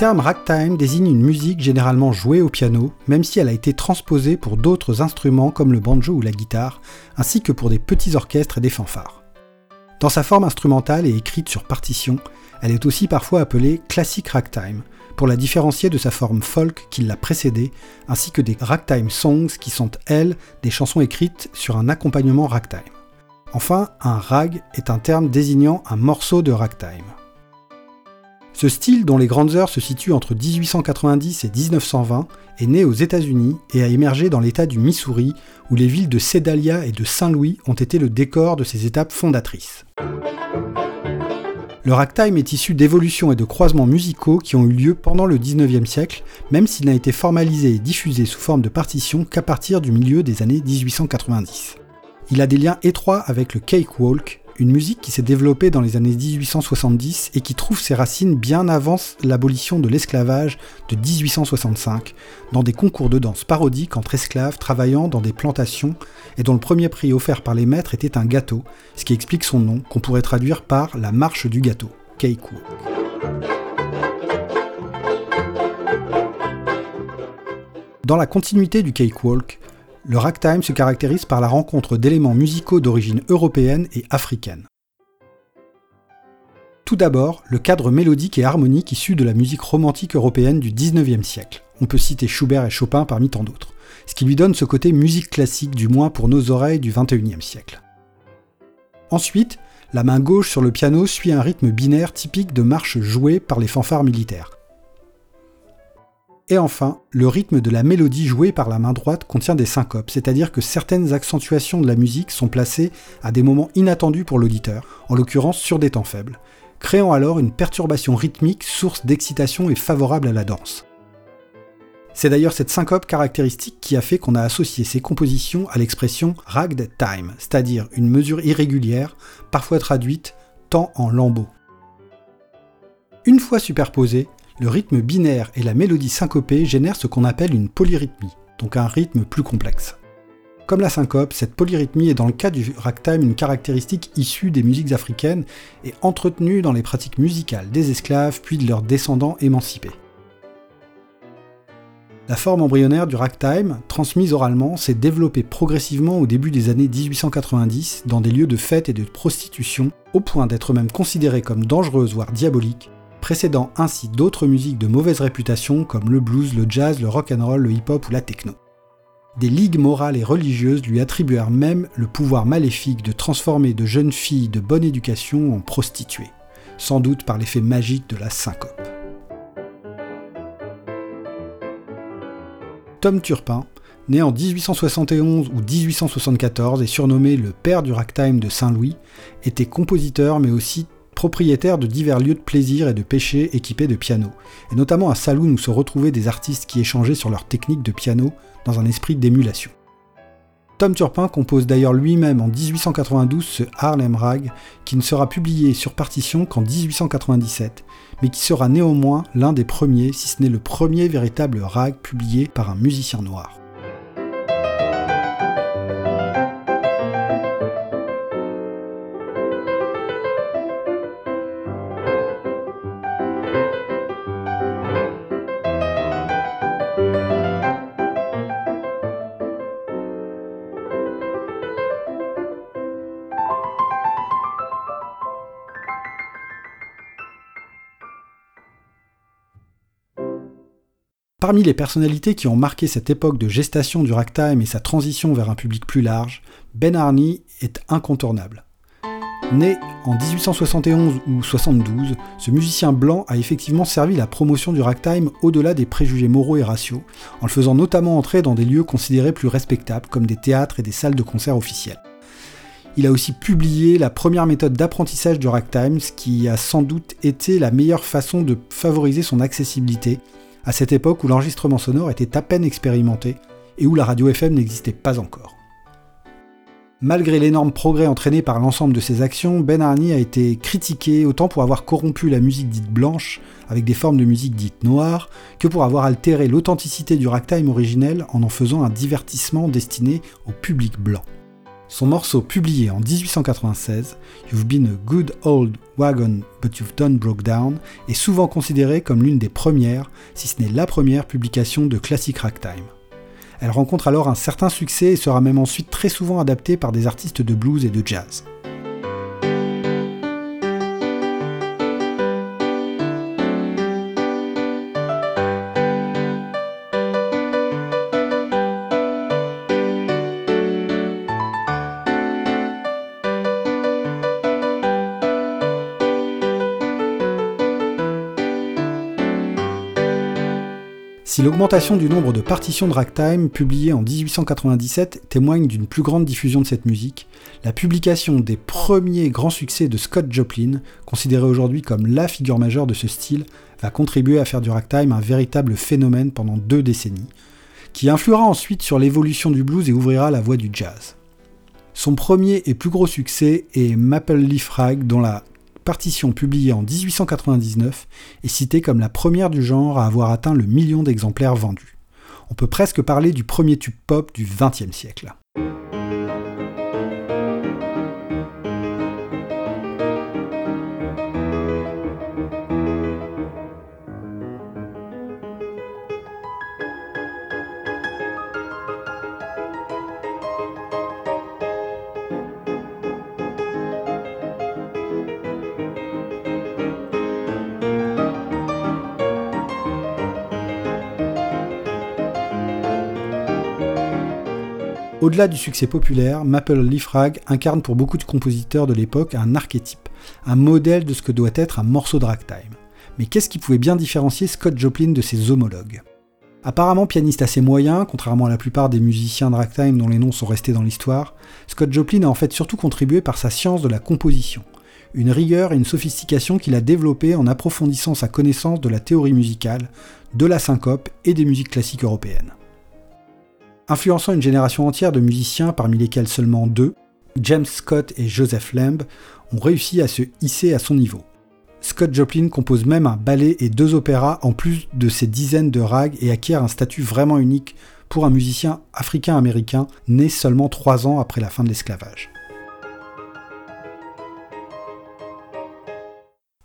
terme ragtime désigne une musique généralement jouée au piano, même si elle a été transposée pour d'autres instruments comme le banjo ou la guitare, ainsi que pour des petits orchestres et des fanfares. Dans sa forme instrumentale et écrite sur partition, elle est aussi parfois appelée classic ragtime, pour la différencier de sa forme folk qui l'a précédée, ainsi que des ragtime songs qui sont, elles, des chansons écrites sur un accompagnement ragtime. Enfin, un rag est un terme désignant un morceau de ragtime. Ce style, dont les grandes heures se situent entre 1890 et 1920, est né aux États-Unis et a émergé dans l'État du Missouri, où les villes de Sedalia et de Saint-Louis ont été le décor de ces étapes fondatrices. Le ragtime est issu d'évolutions et de croisements musicaux qui ont eu lieu pendant le 19e siècle, même s'il n'a été formalisé et diffusé sous forme de partition qu'à partir du milieu des années 1890. Il a des liens étroits avec le cakewalk, une musique qui s'est développée dans les années 1870 et qui trouve ses racines bien avant l'abolition de l'esclavage de 1865, dans des concours de danse parodiques entre esclaves travaillant dans des plantations et dont le premier prix offert par les maîtres était un gâteau, ce qui explique son nom, qu'on pourrait traduire par la marche du gâteau, cakewalk. Dans la continuité du cakewalk, le ragtime se caractérise par la rencontre d'éléments musicaux d'origine européenne et africaine. Tout d'abord, le cadre mélodique et harmonique issu de la musique romantique européenne du 19e siècle. On peut citer Schubert et Chopin parmi tant d'autres, ce qui lui donne ce côté musique classique du moins pour nos oreilles du 21e siècle. Ensuite, la main gauche sur le piano suit un rythme binaire typique de marche jouée par les fanfares militaires, et enfin, le rythme de la mélodie jouée par la main droite contient des syncopes, c'est-à-dire que certaines accentuations de la musique sont placées à des moments inattendus pour l'auditeur, en l'occurrence sur des temps faibles, créant alors une perturbation rythmique source d'excitation et favorable à la danse. C'est d'ailleurs cette syncope caractéristique qui a fait qu'on a associé ces compositions à l'expression ragged time, c'est-à-dire une mesure irrégulière, parfois traduite temps en lambeaux. Une fois superposées, le rythme binaire et la mélodie syncopée génèrent ce qu'on appelle une polyrythmie, donc un rythme plus complexe. Comme la syncope, cette polyrythmie est dans le cas du ragtime une caractéristique issue des musiques africaines et entretenue dans les pratiques musicales des esclaves puis de leurs descendants émancipés. La forme embryonnaire du ragtime, transmise oralement, s'est développée progressivement au début des années 1890 dans des lieux de fête et de prostitution, au point d'être même considérée comme dangereuse voire diabolique, précédant ainsi d'autres musiques de mauvaise réputation comme le blues, le jazz, le rock and roll, le hip-hop ou la techno. Des ligues morales et religieuses lui attribuèrent même le pouvoir maléfique de transformer de jeunes filles de bonne éducation en prostituées, sans doute par l'effet magique de la syncope. Tom Turpin, né en 1871 ou 1874 et surnommé le père du ragtime de Saint-Louis, était compositeur mais aussi propriétaire de divers lieux de plaisir et de péché équipés de pianos, et notamment un saloon où se retrouvaient des artistes qui échangeaient sur leur technique de piano dans un esprit d'émulation. Tom Turpin compose d'ailleurs lui-même en 1892 ce Harlem Rag, qui ne sera publié sur partition qu'en 1897, mais qui sera néanmoins l'un des premiers, si ce n'est le premier véritable rag publié par un musicien noir. Parmi les personnalités qui ont marqué cette époque de gestation du ragtime et sa transition vers un public plus large, Ben Harney est incontournable. Né en 1871 ou 72, ce musicien blanc a effectivement servi la promotion du ragtime au-delà des préjugés moraux et raciaux, en le faisant notamment entrer dans des lieux considérés plus respectables comme des théâtres et des salles de concert officielles. Il a aussi publié la première méthode d'apprentissage du ragtime, ce qui a sans doute été la meilleure façon de favoriser son accessibilité à cette époque où l'enregistrement sonore était à peine expérimenté et où la radio FM n'existait pas encore. Malgré l'énorme progrès entraîné par l'ensemble de ses actions, Ben Harney a été critiqué autant pour avoir corrompu la musique dite blanche avec des formes de musique dites noires que pour avoir altéré l'authenticité du ragtime originel en en faisant un divertissement destiné au public blanc. Son morceau publié en 1896, You've Been a Good Old Wagon But You've Done Broke Down, est souvent considéré comme l'une des premières, si ce n'est la première publication de classic ragtime. Elle rencontre alors un certain succès et sera même ensuite très souvent adaptée par des artistes de blues et de jazz. Si l'augmentation du nombre de partitions de ragtime publiées en 1897 témoigne d'une plus grande diffusion de cette musique, la publication des premiers grands succès de Scott Joplin, considéré aujourd'hui comme la figure majeure de ce style, va contribuer à faire du ragtime un véritable phénomène pendant deux décennies, qui influera ensuite sur l'évolution du blues et ouvrira la voie du jazz. Son premier et plus gros succès est Maple Leaf Rag, dont la partition publiée en 1899 est citée comme la première du genre à avoir atteint le million d'exemplaires vendus. On peut presque parler du premier tube pop du XXe siècle. Au-delà du succès populaire, Maple Leaf Rag incarne pour beaucoup de compositeurs de l'époque un archétype, un modèle de ce que doit être un morceau de ragtime. Mais qu'est-ce qui pouvait bien différencier Scott Joplin de ses homologues? Apparemment pianiste assez moyen, contrairement à la plupart des musiciens de ragtime dont les noms sont restés dans l'histoire, Scott Joplin a en fait surtout contribué par sa science de la composition, une rigueur et une sophistication qu'il a développée en approfondissant sa connaissance de la théorie musicale, de la syncope et des musiques classiques européennes influençant une génération entière de musiciens parmi lesquels seulement deux, James Scott et Joseph Lamb, ont réussi à se hisser à son niveau. Scott Joplin compose même un ballet et deux opéras en plus de ses dizaines de rags et acquiert un statut vraiment unique pour un musicien africain-américain né seulement trois ans après la fin de l'esclavage.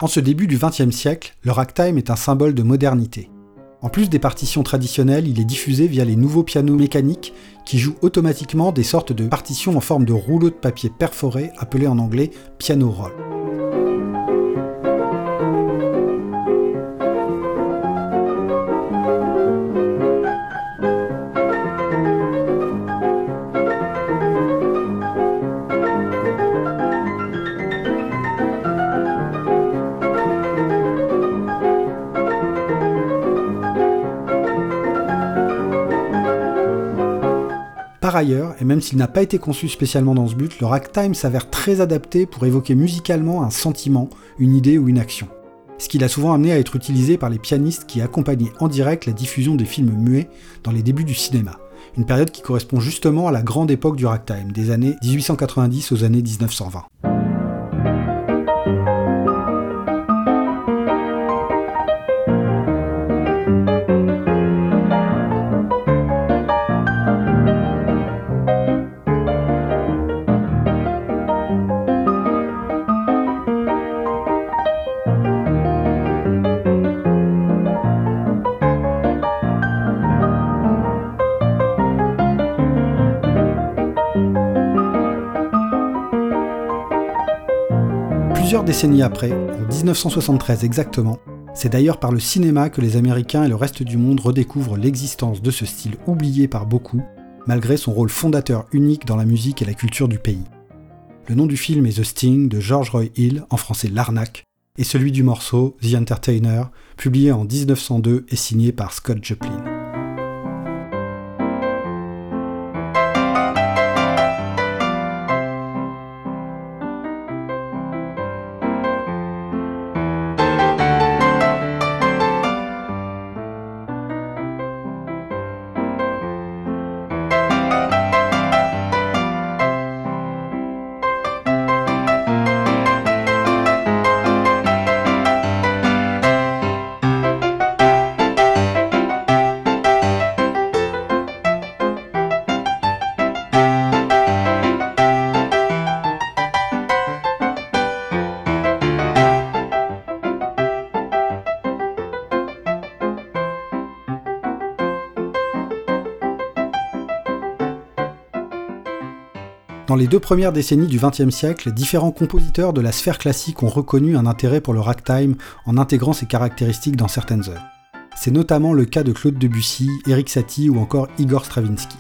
En ce début du XXe siècle, le ragtime est un symbole de modernité. En plus des partitions traditionnelles, il est diffusé via les nouveaux pianos mécaniques qui jouent automatiquement des sortes de partitions en forme de rouleau de papier perforé appelé en anglais piano roll. Et même s'il n'a pas été conçu spécialement dans ce but, le ragtime s'avère très adapté pour évoquer musicalement un sentiment, une idée ou une action. Ce qui l'a souvent amené à être utilisé par les pianistes qui accompagnaient en direct la diffusion des films muets dans les débuts du cinéma. Une période qui correspond justement à la grande époque du ragtime, des années 1890 aux années 1920. Décennies après, en 1973 exactement, c'est d'ailleurs par le cinéma que les Américains et le reste du monde redécouvrent l'existence de ce style oublié par beaucoup, malgré son rôle fondateur unique dans la musique et la culture du pays. Le nom du film est The Sting de George Roy Hill, en français L'Arnaque, et celui du morceau The Entertainer, publié en 1902 et signé par Scott Joplin. Dans les deux premières décennies du XXe siècle, différents compositeurs de la sphère classique ont reconnu un intérêt pour le ragtime en intégrant ses caractéristiques dans certaines œuvres. C'est notamment le cas de Claude Debussy, Eric Satie ou encore Igor Stravinsky.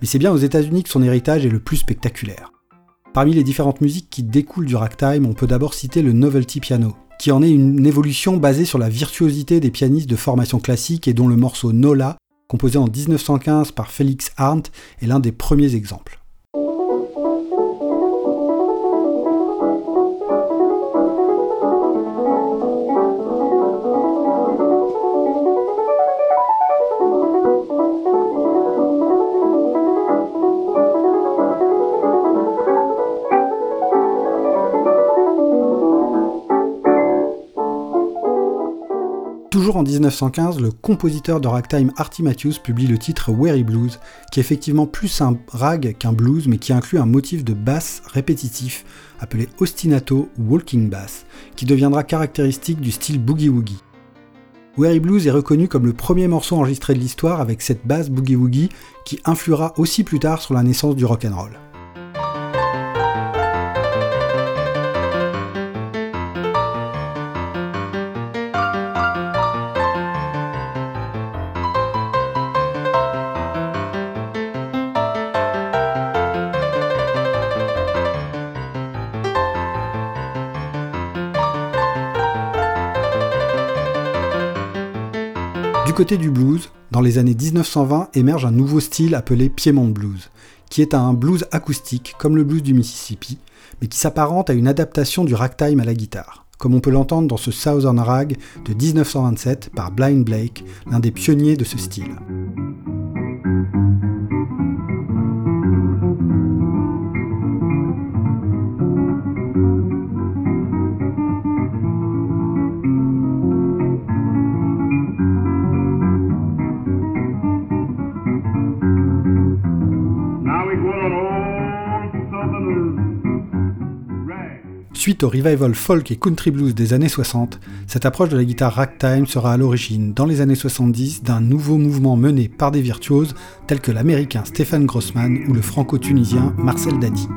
Mais c'est bien aux États-Unis que son héritage est le plus spectaculaire. Parmi les différentes musiques qui découlent du ragtime, on peut d'abord citer le novelty piano, qui en est une évolution basée sur la virtuosité des pianistes de formation classique et dont le morceau Nola, composé en 1915 par Felix Arndt, est l'un des premiers exemples. En 1915, le compositeur de ragtime Artie Matthews publie le titre Weary Blues, qui est effectivement plus un rag qu'un blues, mais qui inclut un motif de basse répétitif appelé ostinato ou walking bass, qui deviendra caractéristique du style boogie-woogie. Weary Blues est reconnu comme le premier morceau enregistré de l'histoire avec cette basse boogie-woogie qui influera aussi plus tard sur la naissance du rock'n'roll. Côté du blues, dans les années 1920 émerge un nouveau style appelé Piedmont Blues, qui est un blues acoustique comme le blues du Mississippi, mais qui s'apparente à une adaptation du ragtime à la guitare, comme on peut l'entendre dans ce Southern Rag de 1927 par Blind Blake, l'un des pionniers de ce style. Suite au revival folk et country blues des années 60, cette approche de la guitare ragtime sera à l'origine, dans les années 70, d'un nouveau mouvement mené par des virtuoses tels que l'américain Stephen Grossman ou le franco-tunisien Marcel Dadi.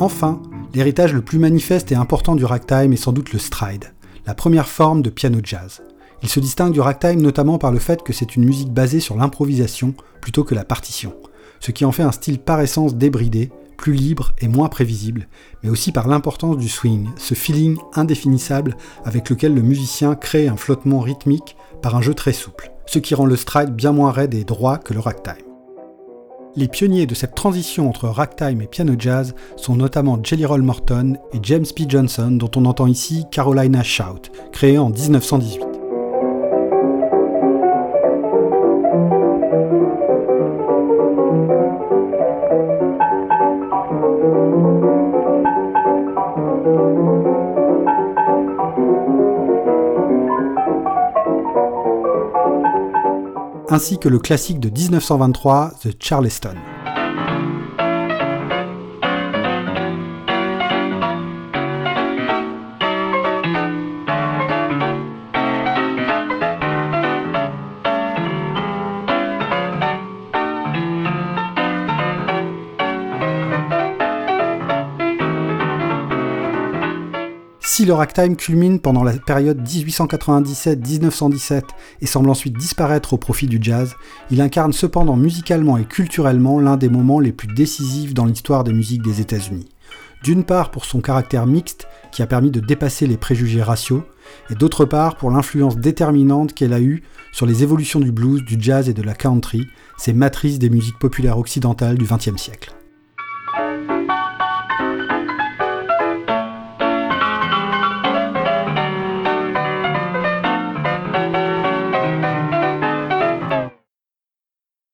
Enfin, l'héritage le plus manifeste et important du ragtime est sans doute le stride, la première forme de piano jazz. Il se distingue du ragtime notamment par le fait que c'est une musique basée sur l'improvisation plutôt que la partition, ce qui en fait un style par essence débridé, plus libre et moins prévisible, mais aussi par l'importance du swing, ce feeling indéfinissable avec lequel le musicien crée un flottement rythmique par un jeu très souple, ce qui rend le stride bien moins raide et droit que le ragtime. Les pionniers de cette transition entre ragtime et piano jazz sont notamment Jelly Roll Morton et James P. Johnson, dont on entend ici Carolina Shout, créé en 1918. Ainsi que le classique de 1923, The Charleston. Le ragtime culmine pendant la période 1897-1917 et semble ensuite disparaître au profit du jazz, il incarne cependant musicalement et culturellement l'un des moments les plus décisifs dans l'histoire des musiques des États-Unis. D'une part pour son caractère mixte qui a permis de dépasser les préjugés raciaux, et d'autre part pour l'influence déterminante qu'elle a eue sur les évolutions du blues, du jazz et de la country, ces matrices des musiques populaires occidentales du XXe siècle.